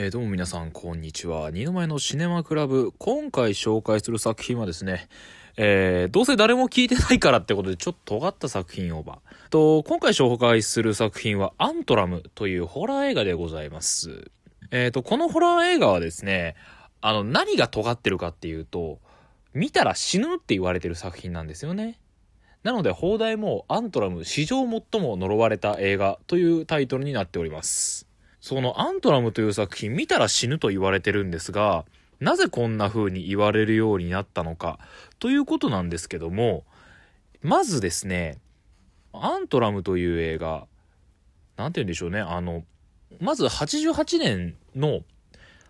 えー、どうも皆さん、こんにちは。二の前のシネマクラブ。今回紹介する作品はですね、えー、どうせ誰も聞いてないからってことで、ちょっと尖った作品をば。と、今回紹介する作品は、アントラムというホラー映画でございます。えっ、ー、と、このホラー映画はですね、あの、何が尖ってるかっていうと、見たら死ぬって言われてる作品なんですよね。なので、放題もアントラム史上最も呪われた映画というタイトルになっております。そのアントラムという作品見たら死ぬと言われてるんですが、なぜこんな風に言われるようになったのかということなんですけども、まずですね、アントラムという映画、なんて言うんでしょうね、あの、まず88年の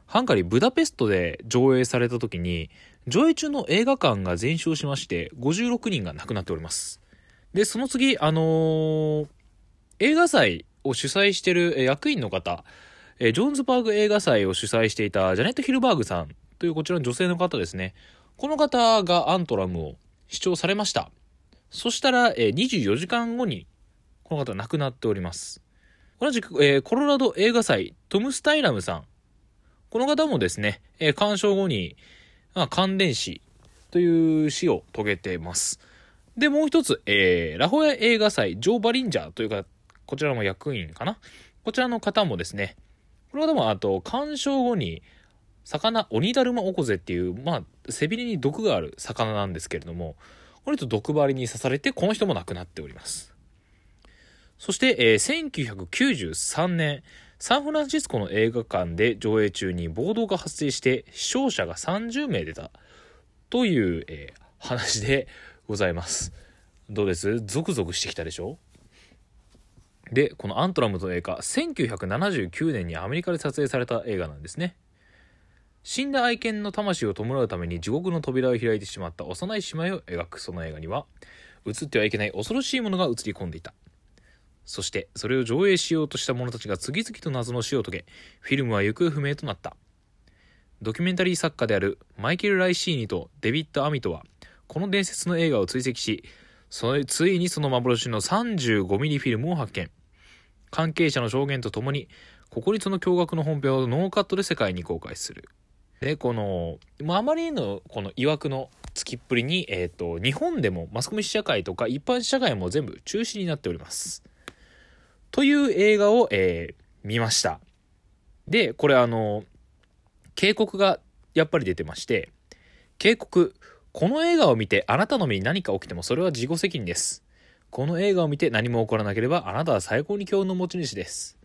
ハンガリー・ブダペストで上映された時に、上映中の映画館が全焼しまして、56人が亡くなっております。で、その次、あのー、映画祭を主催してる役員の方、えジョーンズパーク映画祭を主催していたジャネット・ヒルバーグさんというこちらの女性の方ですね。この方がアントラムを視聴されました。そしたら、え24時間後にこの方亡くなっております。同じく、え、コロラド映画祭、トム・スタイラムさん。この方もですね、え、鑑賞後に、まあ、感電死という死を遂げています。で、もう一つ、えー、ラホヤ映画祭、ジョー・バリンジャーというか、こちらも役員かな？こちらの方もですね、これはでもあと、鑑賞後に、魚、オニダルマオコゼっていう、まあ、背びれに毒がある魚なんですけれども、これと毒針に刺されて、この人も亡くなっております。そして、えー、1993年、サンフランシスコの映画館で上映中に暴動が発生して死傷者が30名出たという、えー、話でございます。どうです？ゾクゾクしてきたでしょ？で、このアントラムと映画、1979年にアメリカで撮影された映画なんですね。死んだ愛犬の魂を弔うために地獄の扉を開いてしまった幼い姉妹を描くその映画には、映ってはいけない恐ろしいものが映り込んでいた。そして、それを上映しようとした者たちが次々と謎の死を遂げ、フィルムは行方不明となった。ドキュメンタリー作家であるマイケル・ライシーニとデビッド・アミトは、この伝説の映画を追跡し、そのついにその幻の 35mm フィルムを発見。関係者の証言とともに、ここにその驚愕の本編をノーカットで世界に公開する。で、この、まあ、あまりのこの曰くのつきっぷりに、えっ、ー、と、日本でもマスコミ試写会とか一般試写会も全部中止になっております。という映画を、えー、見ました。で、これあの、警告がやっぱり出てまして、警告、この映画を見てあなたの身に何か起きてもそれは自己責任です。この映画を見て何も起こらなければあなたは最高に強運の持ち主です。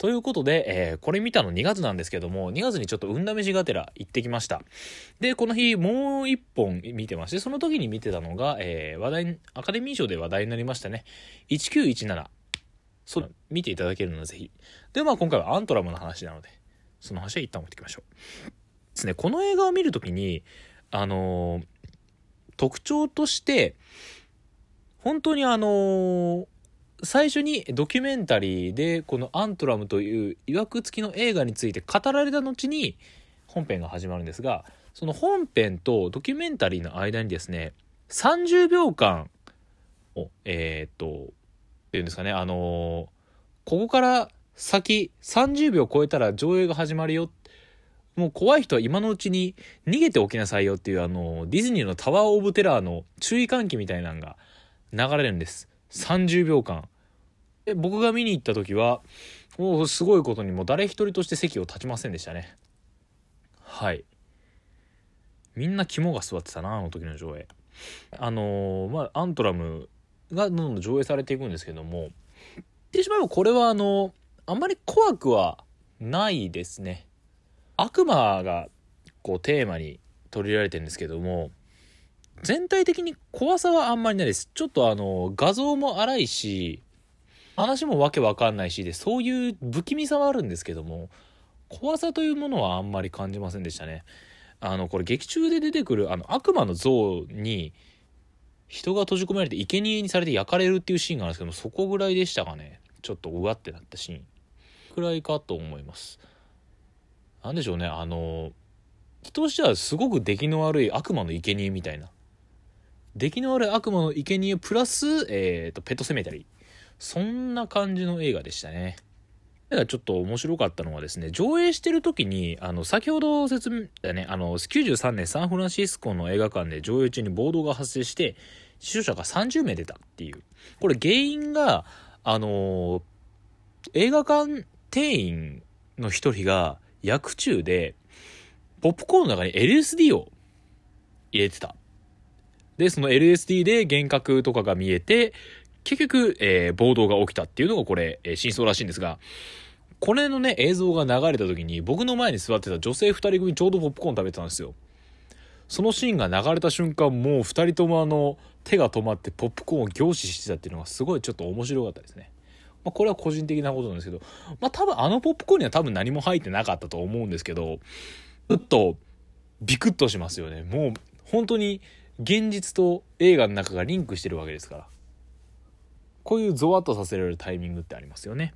ということで、えー、これ見たの2月なんですけども、2月にちょっと運試しがてら行ってきました。で、この日もう1本見てまして、その時に見てたのが、えー、話題、アカデミー賞で話題になりましたね。1917。そう、見ていただけるのでぜひ。で、まあ今回はアントラムの話なので、その話は一旦置いてきましょう。ですね、この映画を見るときに、あのー、特徴として、本当にあのー、最初にドキュメンタリーでこのアントラムという曰く付きの映画について語られた後に本編が始まるんですが、その本編とドキュメンタリーの間にですね、30秒間を、えー、っと、っていうんですかね、あのー、ここから先30秒超えたら上映が始まるよ。もう怖い人は今のうちに逃げておきなさいよっていうあの、ディズニーのタワーオブテラーの注意喚起みたいなのが流れるんです。30秒間。で僕が見に行った時は、もうすごいことにもう誰一人として席を立ちませんでしたね。はい。みんな肝が座ってたな、あの時の上映。あのー、まあ、アントラムがどんどん上映されていくんですけども、言ってしまえばこれはあの、あんまり怖くはないですね。悪魔がこうテーマに取り入れられてるんですけども、全体的に怖さはあんまりないです。ちょっとあの、画像も荒いし、話もわけわかんないし、で、そういう不気味さはあるんですけども、怖さというものはあんまり感じませんでしたね。あの、これ劇中で出てくる、あの、悪魔の像に、人が閉じ込められて生贄にされて焼かれるっていうシーンがあるんですけども、そこぐらいでしたかね。ちょっとうわってなったシーン。くらいかと思います。なんでしょうね、あの、人としてはすごく出来の悪い悪魔の生贄みたいな。出来の悪い悪魔の生贄プラス、えーと、ペットセメタリー。そんな感じの映画でしたね。がちょっと面白かったのはですね、上映してる時に、あの、先ほど説明だね、あの、93年サンフランシスコの映画館で上映中に暴動が発生して、死傷者が30名出たっていう。これ原因が、あの映画館店員の一人が薬中で、ポップコーンの中に LSD を入れてた。で、その LSD で幻覚とかが見えて、結局、えー、暴動が起きたっていうのがこれ、えー、真相らしいんですが、これのね、映像が流れた時に、僕の前に座ってた女性二人組ちょうどポップコーン食べてたんですよ。そのシーンが流れた瞬間、もう二人ともあの、手が止まってポップコーンを凝視してたっていうのがすごいちょっと面白かったですね。まあ、これは個人的なことなんですけど、まあ、多分あのポップコーンには多分何も入ってなかったと思うんですけど、ちょっと、ビクッとしますよね。もう、本当に、現実と映画の中がリンクしてるわけですから。こういうゾワッとさせられるタイミングってありますよね。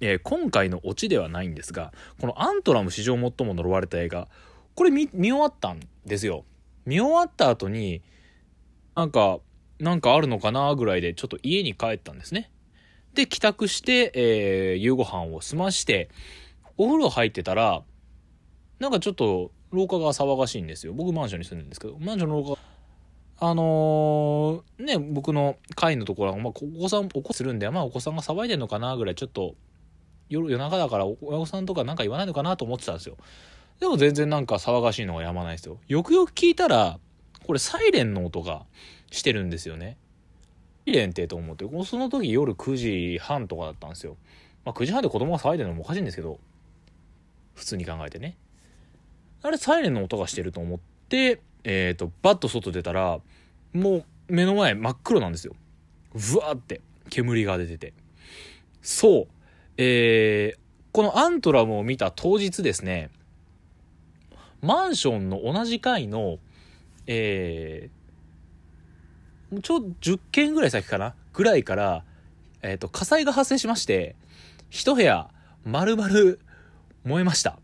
えー、今回のオチではないんですが、このアントラム史上最も呪われた映画、これ見、見終わったんですよ。見終わった後に、なんか、なんかあるのかなぐらいでちょっと家に帰ったんですね。で、帰宅して、えー、夕ご飯を済まして、お風呂入ってたら、なんかちょっと廊下が騒がしいんですよ。僕マンションに住んでるんですけど、マンションの廊下、あのー、ね、僕の階のところは、まあ、お子さん、お子するんで、まあ、お子さんが騒いでんのかなぐらい、ちょっと、夜、夜中だから、親御さんとかなんか言わないのかなと思ってたんですよ。でも全然なんか騒がしいのがやまないですよ。よくよく聞いたら、これサイレンの音がしてるんですよね。サイレンってと思って、その時夜9時半とかだったんですよ。まあ9時半で子供が騒いでるのもおかしいんですけど、普通に考えてね。あれサイレンの音がしてると思って、えっ、ー、と、バッと外出たら、もう目の前真っ黒なんですよ。ふわーって煙が出てて。そう。えー、このアントラムを見た当日ですね、マンションの同じ階の、えー、ちょう10軒ぐらい先かな？ぐらいから、えっ、ー、と、火災が発生しまして、一部屋丸々燃えました。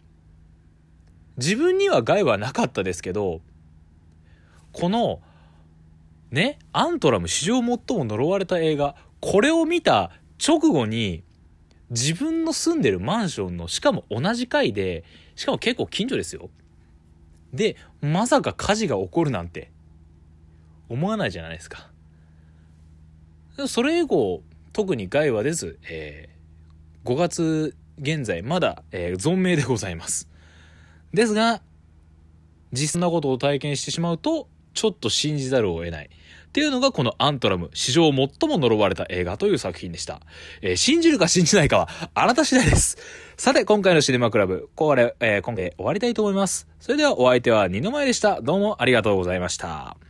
自分には害はなかったですけど、この、ね、アントラム史上最も呪われた映画、これを見た直後に、自分の住んでるマンションの、しかも同じ階で、しかも結構近所ですよ。で、まさか火事が起こるなんて、思わないじゃないですか。それ以降、特に害は出ず、えー、5月現在、まだ、えー、存命でございます。ですが、実なことを体験してしまうと、ちょっと信じざるを得ない。っていうのがこのアントラム、史上最も呪われた映画という作品でした。えー、信じるか信じないかは、あなた次第です。さて、今回のシネマクラブ、これ、えー、今回終わりたいと思います。それではお相手は二の前でした。どうもありがとうございました。